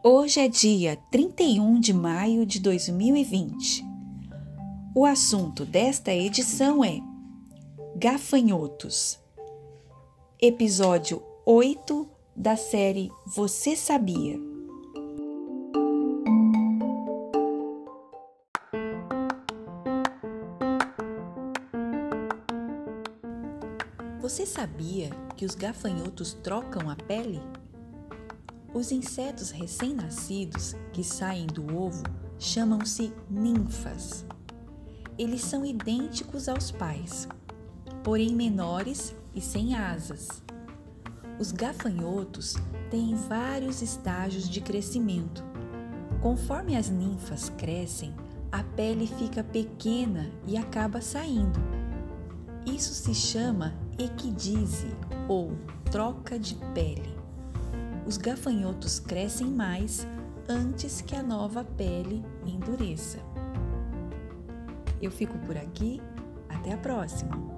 Hoje é dia 31 de maio de 2020. O assunto desta edição é Gafanhotos, episódio 8 da série Você Sabia? Você sabia que os gafanhotos trocam a pele? Os insetos recém-nascidos que saem do ovo chamam-se ninfas. Eles são idênticos aos pais, porém menores e sem asas. Os gafanhotos têm vários estágios de crescimento. Conforme as ninfas crescem, a pele fica pequena e acaba saindo. Isso se chama equidise ou troca de pele os gafanhotos crescem mais antes que a nova pele endureça. Eu fico por aqui, até a próxima!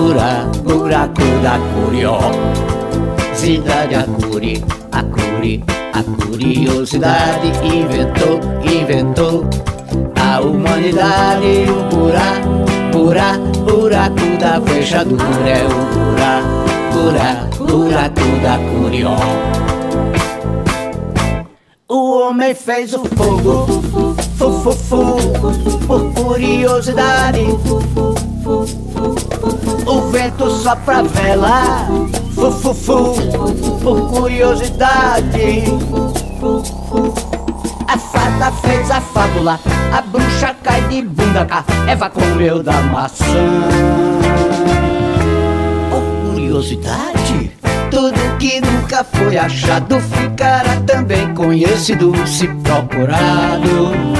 buraco, buraco da curiosidade, a curi, a curi, a curiosidade inventou, inventou a humanidade, o buraco, buraco, buraco da fechadura é o buraco, buraco, buraco da curiosidade. O homem fez o fogo, fu, fu, fu, por curiosidade. Vento sopra vela, fu, fu, fu, por curiosidade. A fada fez a fábula, a bruxa cai de bunda cá, Eva comeu da maçã. Por curiosidade, tudo que nunca foi achado ficará também conhecido se procurado.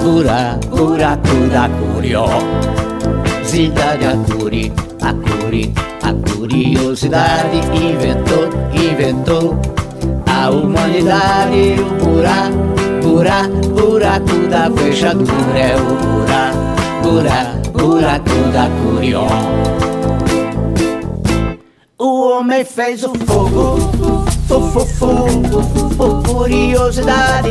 buraco, buraco da curiosidade, a curi, a curi, a curiosidade inventou, inventou a humanidade, o buraco, buraco, buraco da fechadura é o buraco, buraco, buraco da curiosidade. O homem fez o fogo, fu, fu, fu, por curiosidade.